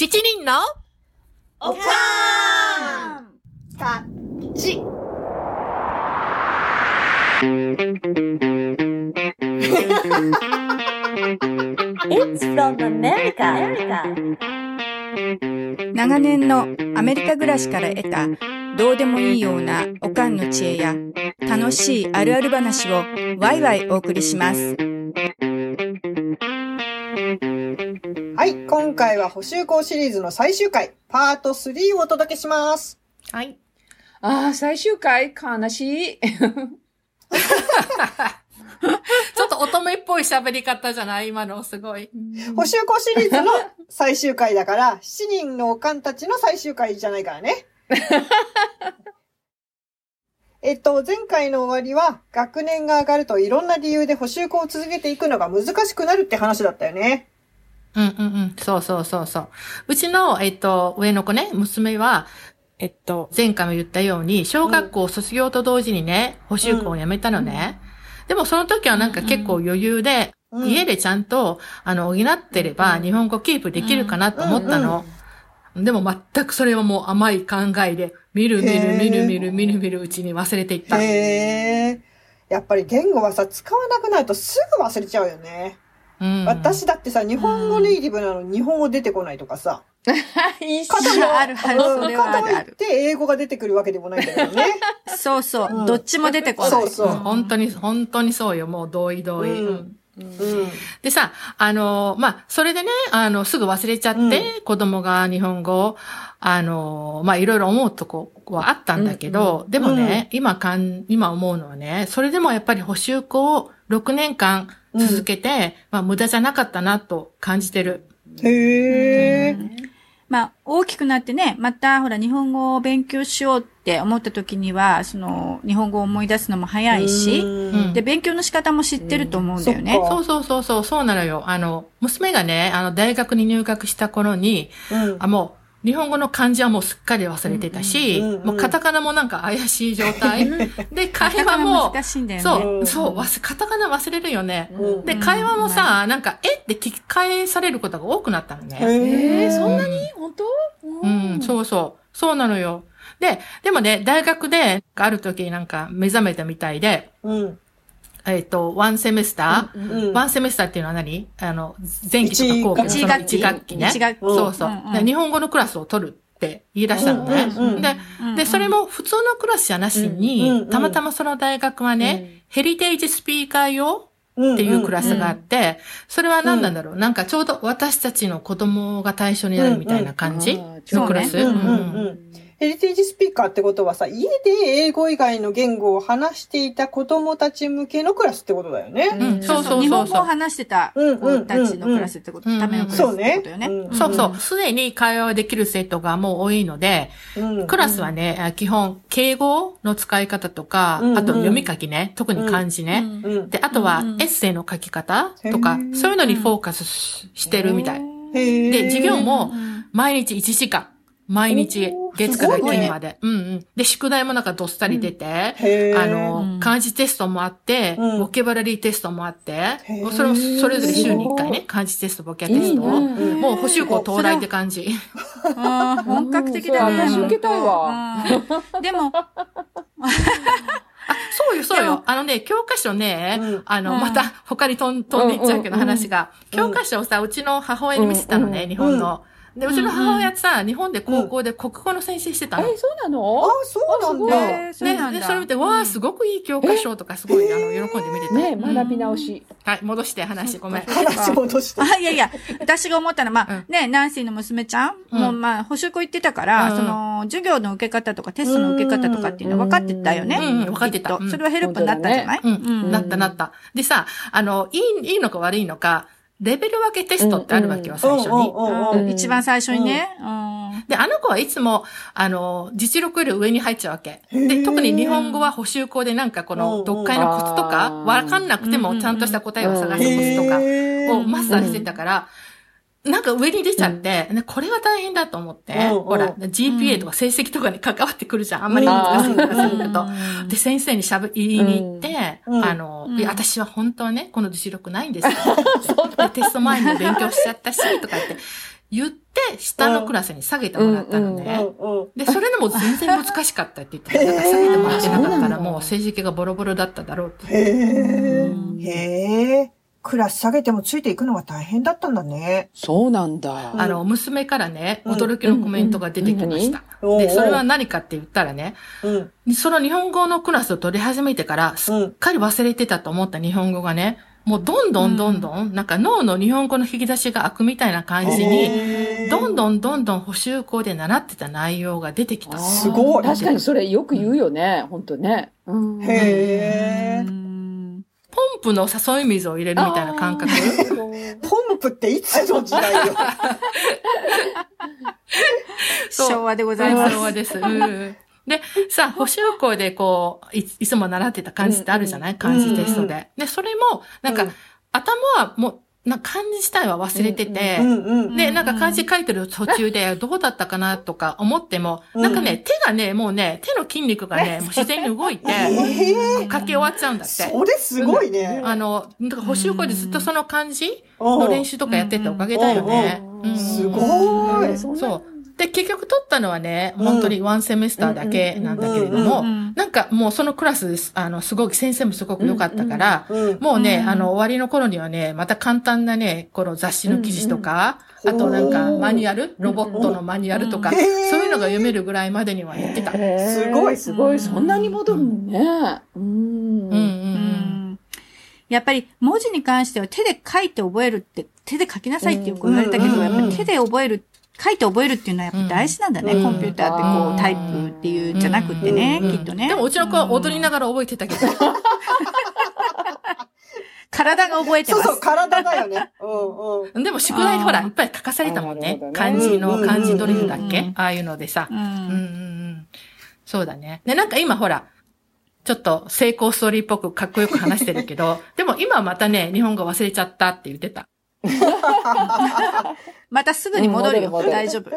七人のおかーんたち。It's from America. 長年のアメリカ暮らしから得たどうでもいいようなおかんの知恵や楽しいあるある話をワイワイお送りします。今回は補修校シリーズの最終回、パート3をお届けします。はい。ああ、最終回？悲しい。ちょっと乙女っぽい喋り方じゃない？今のすごい。補修校シリーズの最終回だから、7人のおかんたちの最終回じゃないからね。えっと、前回の終わりは、学年が上がるといろんな理由で補修校を続けていくのが難しくなるって話だったよね。うんうんうん。そうそうそうそう。うちの、えっと、上の子ね、娘は、えっと、前回も言ったように、小学校卒業と同時にね、補習校を辞めたのね。でもその時はなんか結構余裕で、うん家でちゃんと、あの、補ってれば、日本語キープできるかなと思ったの。でも全くそれはもう甘い考えで、みるみるへーみるみるみるみるうちに忘れていった。へえ。やっぱり言語はさ、使わなくなるとすぐ忘れちゃうよね。うん、私だってさ、日本語ネイティブなのに日本語出てこないとかさ。一かといあるあるそれはある。あって英語が出てくるわけでもないんだけどね。そうそう、うん。どっちも出てこない。そうそう。うん。本当に、本当にそうよ。もう同意同意。うん。うん。うん。でさ、あの、まあ、それでね、あの、すぐ忘れちゃって、子供が日本語を、あの、まあ、いろいろ思うとこはあったんだけど、でもね、今かん、今思うのはね、それでもやっぱり補修校を6年間続けて、まあ、無駄じゃなかったなと感じてる。へえ。まあ、大きくなってね、また、ほら、日本語を勉強しようって思った時には、その、日本語を思い出すのも早いし、うんで、勉強の仕方も知ってると思うんだよね。うんそうそうそうそう、そうなのよ。あの、娘がね、あの、大学に入学した頃に、うんあ、もう、日本語の漢字はもうすっかり忘れてたし、うんうんうんもうカタカナもなんか怪しい状態。で、会話も、難しいんだよね。そうう、んそう、わすカタカナ忘れるよね。うんで、会話もさ、なんか、え？って聞き返されることが多くなったのね。へえー、そんなに？に本当？うん、そうそう。そうなのよ。で、でもね、大学で、ある時になんか目覚めたみたいで、うん。えっ、と、ワンセメスター、うんワンセメスターっていうのは何？あの、前期とか後期のその一学期。一学期ね。一学期。そうそう、うんうん。で日本語のクラスを取るって言い出したのね。うんうんうんで、で、それも普通のクラスじゃなしに、うんうんうんたまたまその大学はね、ヘリテージスピーカー用っっていうクラスがあって、それは何なんだろう、なんかちょうど私たちの子供が対象になるみたいな感じうんうん。のクラス？ヘリテージスピーカーってことはさ、家で英語以外の言語を話していた子供たち向けのクラスってことだよね。うんそうそう日本語をそうそう。話してた子たちのクラスってこと、うんうんためのクラスそうねってことよね。うんそうそう。すでに会話できる生徒がもう多いので、うんクラスはね、あ基本、敬語の使い方とか、あと読み書きね、特に漢字ね。うん。で、あとはエッセイの書き方とかそういうのにフォーカスししてるみたい。で、授業も毎日1時間。毎日、月から金まで。うんうん。で、宿題もなんかどっさり出て、あの、うん。漢字テストもあって、うん。ボキャブラリーテストもあってそれをそれぞれ週に1回ね、漢字テスト、ボキャテスト。もう補習校到来って感じ。本格的だね。私受けたいわ。うん。でも、あ、そうよ、そうよ。あのね、教科書ね、うん。あの、うん。また他に飛ん飛んでいっちゃうけど話が、教科書をさ、うちの母親に見せたのね、うん。日本の。で、うちの母親さ、日本で高校で国語の先生してたの。え、そうなの？あ、そうなんだ。ね、で、それ見て、わあ、すごくいい教科書とか、すごい、あの、喜んで見てた。ねうん。学び直し。はい、戻して話、ごめん。話戻して。あ、いやいや、私が思ったのは、まあ、うん。ね、ナンシーの娘ちゃん、うん。もうまあ、補習校行ってたから、うん。その、授業の受け方とかテストの受け方とかっていうの分かってたよね。うんうん分かってた。それはヘルプになったんじゃない？うん、なったなった。でさ、あの、いい、いいのか悪いのか、レベル分けテストってあるわけよ、最初に。一番最初にね。うん。で、あの子はいつも、あの、実力より上に入っちゃうわけ。で、特に日本語は補習校でなんかこの、読解のコツとか、わかんなくてもちゃんとした答えを探すコツとかをマスターしてたから、なんか上に出ちゃって、ねこれは大変だと思って、うんうんほら、GPA とか成績とかに関わってくるじゃん。あんまり難しいからすると。で、先生にしゃべ、言いに行って、うんあの、私は本当はね、この実力ないんです よ。でテスト前にも勉強しちゃったし、とか言って。言って、下のクラスに下げてもらったのうね。んうん。で、それでも全然難しかったって言ってた。だから下げてもらってなかったらもう成績がボロボロだっただろうって。へえ。へえ。クラス下げてもついていくのが大変だったんだね。そうなんだ。あの、娘からね、うん驚きのコメントが出てきました。で、それは何かって言ったらね、うん。その日本語のクラスを取り始めてから、すっかり忘れてたと思った日本語がね、もうどんどんどんどん、なんか脳の日本語の引き出しが開くみたいな感じに、どんどんどんどん補習校で習ってた内容が出てきた。すごい確かにそれよく言うよね。本当ね。うんへえ。ポンプの誘い水を入れるみたいな感覚？ポンプっていつの時代よ。昭和でございます。昭和です。うんで、さあ、補習校でこうい、いつも習ってた漢字ってあるじゃない？漢字テストで。で、それも、なんか、うん頭はもう、なんか漢字自体は忘れてて。で、なんか漢字書いてる途中でどうだったかなとか思っても、うんなんかね、手がね、もうね、手の筋肉がね、もう自然に動いて、え書き終わっちゃうんだって。それすごいね。あの、だから補習校でずっとその漢字うんの練習とかやってたおかげだよね。うんすごい。そう。で、結局取ったのはね、本当にワンセメスターだけなんだけれども、なんかもうそのクラスあの、すごく、先生もすごく良かったから、うんもうね、あの、終わりの頃にはね、また簡単なね、この雑誌の記事とか、あとなんかマニュアル、ロボットのマニュアルとか、うんそういうのが読めるぐらいまでにはやってた。うんすごいすごい。そんなに戻るのね。うん。うんうん。やっぱり文字に関しては手で書いて覚えるって、手で書きなさいってよく言われたけど、うんやっぱり手で覚える、書いて覚えるっていうのはやっぱ大事なんだね。うんコンピューターってこうタイプっていうんじゃなくってね、うんきっとね。でもうちの子は踊りながら覚えてたけど、体が覚えてます。そうそう、体だよね。うんうん。でも宿題ほら、いっぱい書かされたもんね。ね漢字の、うん漢字ドリルだっうんけ？ああいうのでさ。ううんうんん。そうだね。で、なんか今ほら、ちょっと成功ストーリーっぽくかっこよく話してるけど、でも今はまたね、日本語忘れちゃったって言ってた。またすぐに戻るよ。うん戻る戻る大丈夫。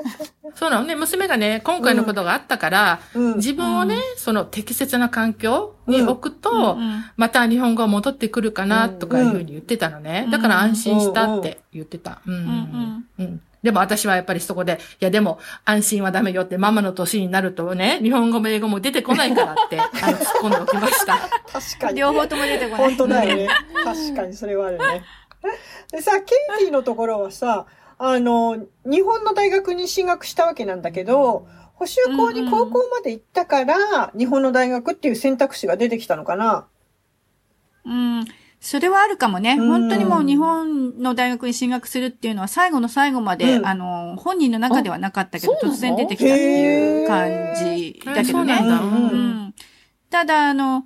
そうなのね、娘がね、今回のことがあったから、うん自分をね、その適切な環境に置くと、うんまた日本語が戻ってくるかな、とかいうふうに言ってたのね。うんだから安心したって言ってた。うん。んうんでも私はやっぱりそこで、いやでも安心はダメよってママの年になるとね、日本語も英語も出てこないからって、あの、突っ込んでおきました。確かに。両方とも出てこない。本当だよね。確かにそれはあるね。でさ、ケイティのところはさ、あの、日本の大学に進学したわけなんだけど、補習校に高校まで行ったから、日本の大学っていう選択肢が出てきたのかなうん。それはあるかもね。うん本当にもう日本の大学に進学するっていうのは最後の最後まで、うんあの、本人の中ではなかったけど、突然出てきたっていう感じだけどね。そうん。ただ、あの、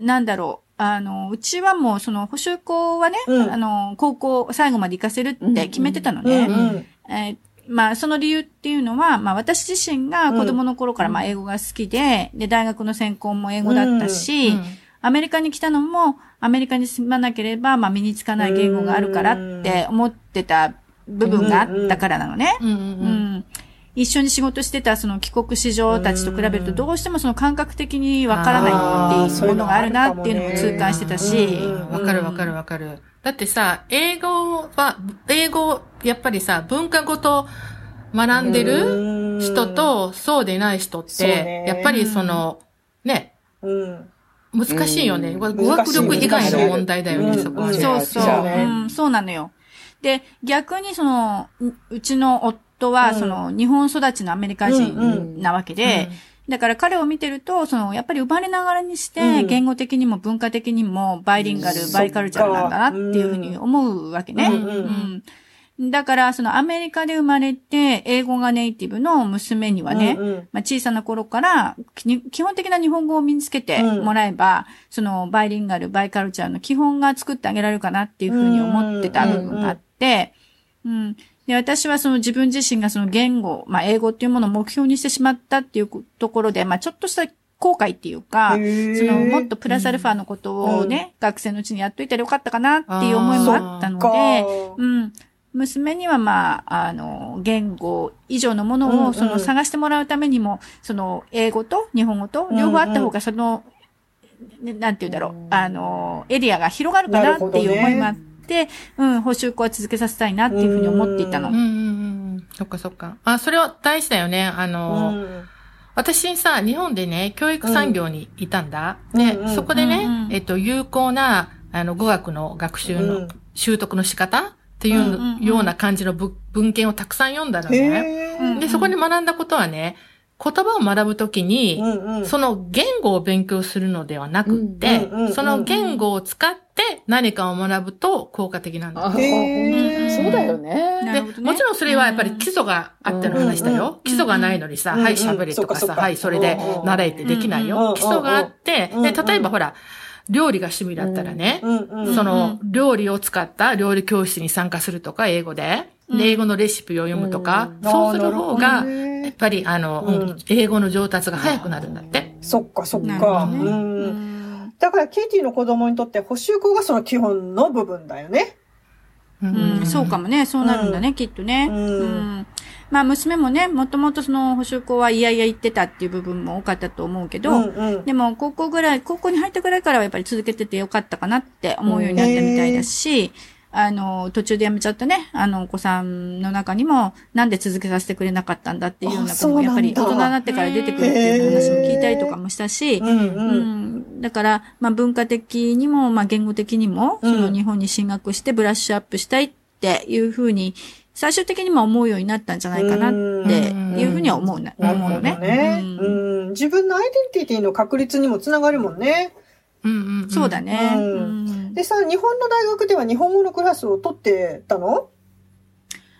なんだろう。あの、うちはもう、その、補習校はね、うんあの、高校最後まで行かせるって決めてたのうんね。うん。えーまあ、その理由っていうのは、まあ、私自身が子供の頃から、まあ、英語が好きで、で、大学の専攻も英語だったし、アメリカに来たのも、アメリカに住まなければ、まあ、身につかない言語があるからって思ってた部分があったからなのね。う。ん。一緒に仕事してたその帰国子女たちと比べるとどうしてもその感覚的にわからないっていうものがあるなっていうのも痛感してたし、うん。わかるわかるわかる。だってさ、英語は、英語、やっぱりさ、文化ごと学んでる人と、そうでない人って、やっぱりその、ね、うん。難しいよね。うん。語学力以外の問題だよね、そこはね。そうそう、そうん、そうなのよ。で、逆にその、ううちの夫は、うん。その、日本育ちのアメリカ人なわけで、だから彼を見てると、その、やっぱり生まれながらにして、うん。言語的にも文化的にもバイリンガル、うんバイカルチャーなんだなっていうふうに思うわけね。うんうんうん。だから、そのアメリカで生まれて、英語がネイティブの娘にはね、うんうん。まあ、小さな頃から、き基本的な日本語を身につけてもらえば、そのバイリンガル、バイカルチャーの基本が作ってあげられるかなっていうふうに思ってた部分があって、うん。で、私はその自分自身がその言語、まあ、英語っていうものを目標にしてしまったっていうところで、まあ、ちょっとした後悔っていうか、そのもっとプラスアルファのことをね、学生のうちにやっといたらよかったかなっていう思いもあったのか。で、うん。娘にはまあ、あの、言語以上のものうんうんをその探してもらうためにも、その英語と日本語と両方あった方がその、ねなんて言うんだろう、あの、エリアが広がるかなっていう思いもあって、うん、補習校は続けさせたいなっていうふうに思っていたの。うんうんうんそっかそっか。あ、それは大事だよね。あうの、ん。私さ、日本でね、教育産業にいたんだ。で、うんうんうんそこでね、うんうんえっと、有効な、あの、語学の学習の、うん習得の仕方っていうような感じの文文献をたくさん読んだのね。で、そこに学んだことはね、言葉を学ぶときに、うんうん。その言語を勉強するのではなくって、うんうんうんうんその言語を使って何かを学ぶと効果的なんだ。そうだよね。で、ねもちろんそれはやっぱり基礎があっての話だよ。うんうん基礎がないのにさ、うんうんはい、喋れとかさ、そっかそっかはい、それで習えってできないうんうんよ。基礎があって、うんうんで、例えばほら、料理が趣味だったらね、うんうん。その、料理を使った料理教室に参加するとか、英語で。英語のレシピを読むとか、うんそうする方が、やっぱり、あの、うんうん英語の上達が早くなるんだって。そっかそっか。どねう。うんんだから、ケイティの子供にとって補習校がその基本の部分だよね。ううん、そうかもね。そうなるんだね、きっとね。うんうんまあ、娘もね、もともとその補習校はいやいや行ってたっていう部分も多かったと思うけど、うんうん。でも、高校ぐらい、高校に入ったぐらいからはやっぱり続けててよかったかなって思うようになったみたいだし、あの、途中で辞めちゃったね、あの、お子さんの中にも、なんで続けさせてくれなかったんだっていうような子も、やっぱり大人になってから出てくるっていう話も聞いたりとかもしたし、うんううん。ん、だから、まあ文化的にも、まあ言語的にも、うんその日本に進学してブラッシュアップしたいっていうふうに、最終的にも思うようになったんじゃないかなっていうふうには思うな、思うのね。ね。うんうん。自分のアイデンティティの確立にもつながるもんね。うんうんうんそうだね。うんうんでさ、日本の大学では日本語のクラスを取ってたの？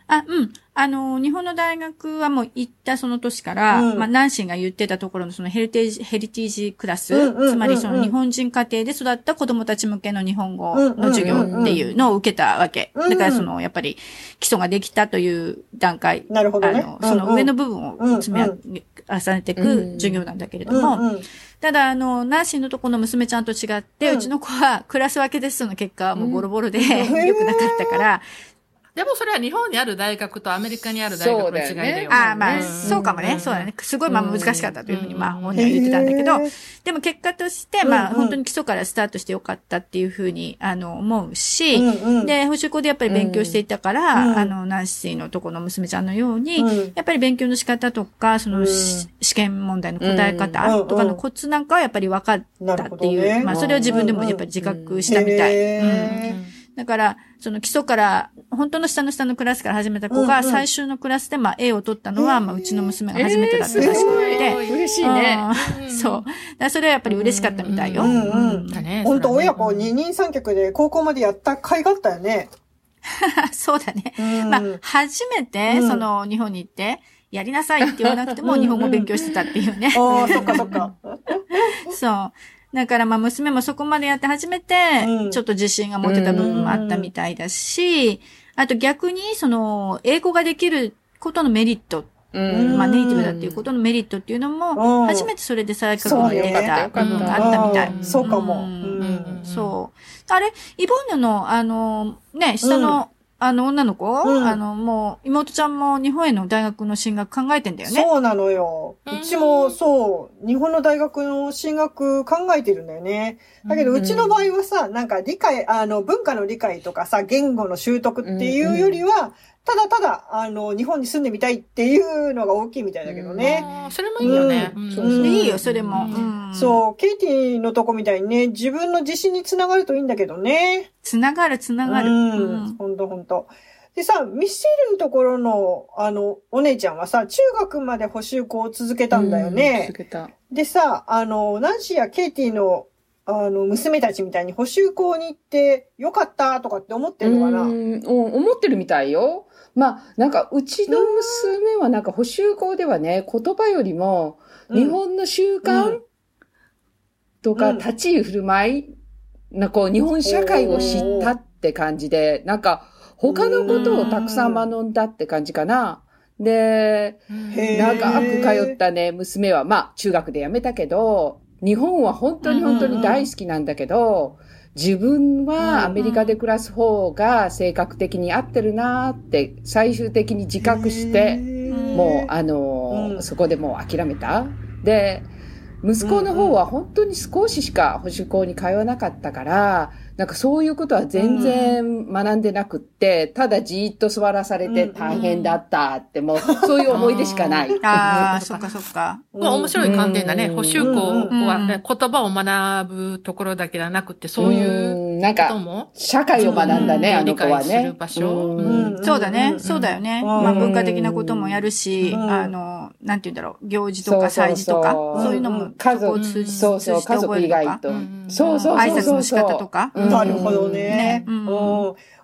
あ、うん。あの、日本の大学はもう行ったその年から、うん。まあ、ナンシーが言ってたところのそのヘリテージ、ヘリテージクラス、うんうんうんうん。つまりその日本人家庭で育った子供たち向けの日本語の授業っていうのを受けたわけ。うんうんだからその、やっぱり基礎ができたという段階、なるほどね。あの、その上の部分を積みうん重ねていく授業なんだけれども、うんうん。ただ、あの、ナンシーのとこの娘ちゃんと違って、ううんちの子はクラス分けテストの結果はもうボロボロで、ん。良くなかったから、でもそれは日本にある大学とアメリカにある大学の違いだよ。ああ、まあ、うん。そうかもね。そうだね。すごい、まあ難しかったというふうに、うんまあ本人は言ってたんだけど。でも結果として、まあ本当に基礎からスタートしてよかったっていうふうに、あの、思うし、で、補習校でやっぱり勉強していたから、うん。あの、ナンシーのとこの娘ちゃんのように、うん。やっぱり勉強の仕方とか、その、試験問題の答え方うんとかのコツなんかはやっぱり分かったっていう、まあそれを自分でもやっぱり自覚したみたい。だから、その基礎から、本当の下の下のクラスから始めた子が、最終のクラスで、まあ、A を取ったのは、まあ、うちの娘が初めてだったえーらしくすて。嬉しいね。うんそう。それはやっぱり嬉しかったみたいよ。うんうんだね。本当親子二人三脚で高校までやった甲斐があったよね。そうだね。うんまあ、初めて、うんその、日本に行って、やりなさいって言わなくても、日本語勉強してたっていうね。ああ、そっかそっか。そう。だからまあ娘もそこまでやって初めてうん、ちょっと自信が持てた部分もあったみたいだし、あと逆にその、英語ができることのメリット、うん。まあネイティブだっていうことのメリットっていうのうん。も、初めてそれで再確認できた部分があったみたい。うん。そうかも。そう。あれ、イボンヌの、あの、ね、下の、あの、女の子、うんあの、もう、妹ちゃんも日本への大学の進学考えてんだよね。そうなのよ。うちもそう、日本の大学の進学考えてるんだよね。だけど、うんうちの場合はさ、なんか理解、あの、文化の理解とかさ、言語の習得っていうよりは、ただただ、あの、日本に住んでみたいっていうのが大きいみたいだけどね。あーそれもいいよね。うんんそうそういいよ、それも。うんうんそう、ケイティのとこみたいにね、自分の自信につながるといいんだけどね。つながる、つながる。ううんん、ほんとほんと。でさ、ミッシェルのところの、あの、お姉ちゃんはさ、中学まで補習校を続けたんだよね。続けた。でさ、あの、ナンシーやケイティの、あの、娘たちみたいに補習校に行ってよかったとかって思ってるのかな？うんうん思ってるみたいよ。まあ、なんか、うちの娘はなんか補習校ではね、言葉よりも、日本の習う慣んとか、うん。立ち居振る舞い、なこう、日本社会を知ったって感じで、なんか、他のことをたくさん学んだって感じかな。で、長く通ったね、娘は、まあ、中学で辞めたけど、日本は本当に本当に大好きなんだけど、自分はアメリカで暮らす方が性格的に合ってるなって最終的に自覚して、もう、あのそこでもう諦めた。で、息子の方は本当に少ししか補習校に通わなかったから、なんかそういうことは全然学んでなくって、ただじーっと座らされて大変だったって、もうそういう思い出しかない。ああ、そっかそっか。まあ面白い観点だね。うん。補修校はうん。ね、言葉を学ぶところだけではなくて、そういううんなんか。社会を学んだね、うんあの子はね。そうだね。そうだよね。まあ文化的なこともやるし、うん。あの、なんて言うんだろう、行事とか祭事とか、そういうのも、家族そこを通じそうそう、通じて家族以覚えるとか外とうん。そうそうそうそう。挨拶の仕方とか？うん。なるほどね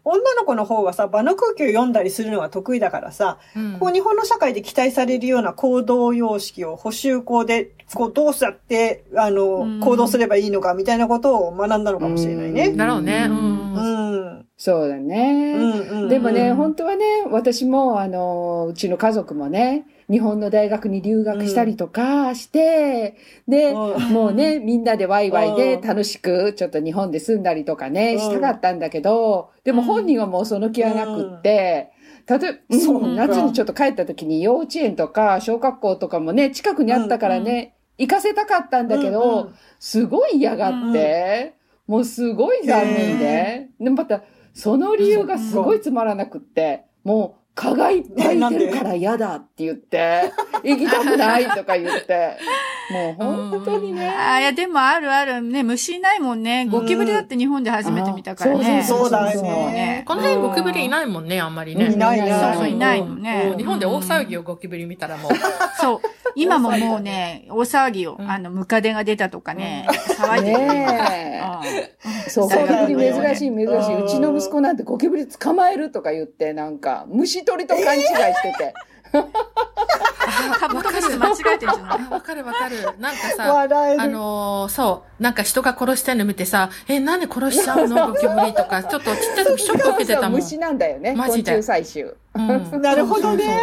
女の子の方がさ、場の空気を読んだりするのが得意だからさ、うんこう日本の社会で期待されるような行動様式を補修校で、こうどうやって、あうんの、行動すればいいのかみたいなことを学んだのかもしれないね。だろうね。う。うんん。そうだうね。んうんでもね、うん本当はね、私も、あの、うちの家族もね、日本の大学に留学したりとかして、で、うん。もうね、みんなでワイワイでうん。楽しく、ちょっと日本で住んだりとかね、うん。したかったんだけど、でも本人はもうその気はなくって、例えば、そう夏にちょっと帰った時に幼稚園とか小学校とかもね、近くにあったからね、行かせたかったんだけど、うんすごい嫌がって、もうすごい残念で。でもまた、その理由がすごいつまらなくって、もう蚊がいっぱいいてるから嫌だって言って、行きたくないとか言って、もう本当にね。ああ、いや、でもあるあるね、虫いないもんね。ゴキブリだって日本で初めて見たからね。あそうそうね。この辺ゴキブリいないもんね、あんまりね。いないいないそうそう、いないのうねん。日本で大騒ぎをゴキブリ見たらもう。そう。今ももうね、大騒ぎを、うんあの、ムカデが出たとかね、騒いでる。ねえ。そう、ゴそうキブリ珍しい珍しい。うんうちの息子なんてゴキブリ捕まえるとか言って、なんか、虫取りと勘違いしてて。カブトムシ間違えてるんじゃない？あわかるわかる。なんかさ、笑える。あのーそう、なんか人が殺してるの見てさ、え、なんで殺しちゃうの？ゴキブリとか、ちょっとちっちゃい時ショック受けてたもん。虫なんだよね。昆マジで虫採集。うんなるほどね。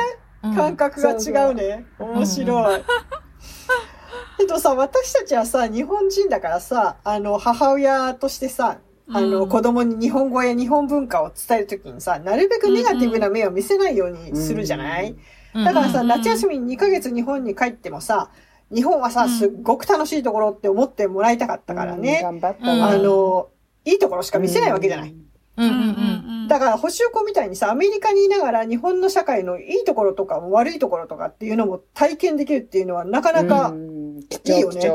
感覚が違うね。面白い。けどさ、私たちはさ、日本人だからさ、あの、母親としてさ、あの、うん子供に日本語や日本文化を伝えるときにさ、なるべくネガティブな目を見せないようにするじゃない、うんだからさ、うん夏休みに2ヶ月日本に帰ってもさ、日本はさ、うんすっごく楽しいところって思ってもらいたかったからうんね。頑張った。あの、いいところしか見せないわけじゃない。うんうんうん。んだから、補修校みたいにさ、アメリカにいながら日本の社会のいいところとかも悪いところとかっていうのも体験できるっていうのはなかなか、いいよね。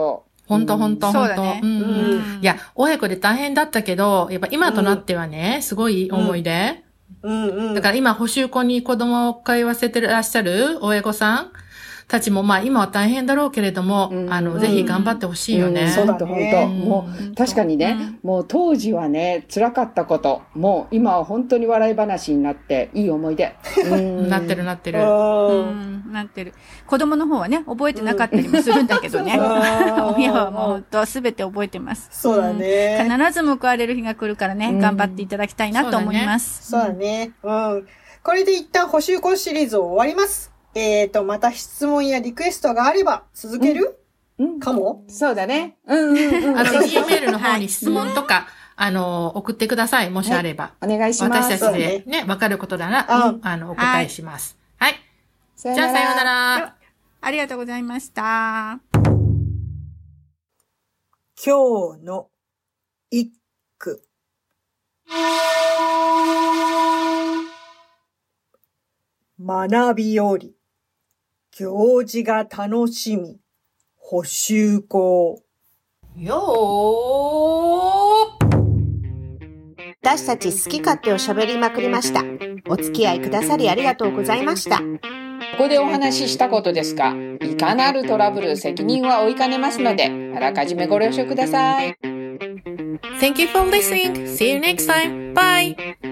ほんとほんとほんと。いや、親子で大変だったけど、やっぱ今となってはね、すごい思い出。うんうん。だから今、補修校に子供を通わせてらっしゃる親御さんたちも、まあ今は大変だろうけれども、うんあの、ぜひ頑張ってほしいよね。んそうだねほんとほんともう確かにね、もう当時はね、辛かったこと、もう今は本当に笑い話になって、いい思い出。うんなってるなってる。なってる。子供の方はね、覚えてなかったりもするんだけどね。うん親はもう本当すべて覚えてます。そうだね。必ず報われる日が来るからね、うん頑張っていただきたいなと思います。そうだね。うん。これで一旦補修校シリーズを終わります。えーと、また質問やリクエストがあれば続ける、うんかも？そうだね。うんうんうん。あの、ぜ E ひメールの方に質問とか、あの、送ってください。もしあれば。お願いします。私たちでね、わかることなら、うんあの、お答えします。はい。さじゃあ、さようなでらは。ありがとうございました。今日の一句。学びより、行事が楽しみ、補修校。よー私たち好き勝手を喋りまくりました。お付き合いくださりありがとうございました。ここでお話ししたことですが、いかなるトラブル責任は負いかねますので、あらかじめご了承ください。Thank you for listening. See you next time. Bye.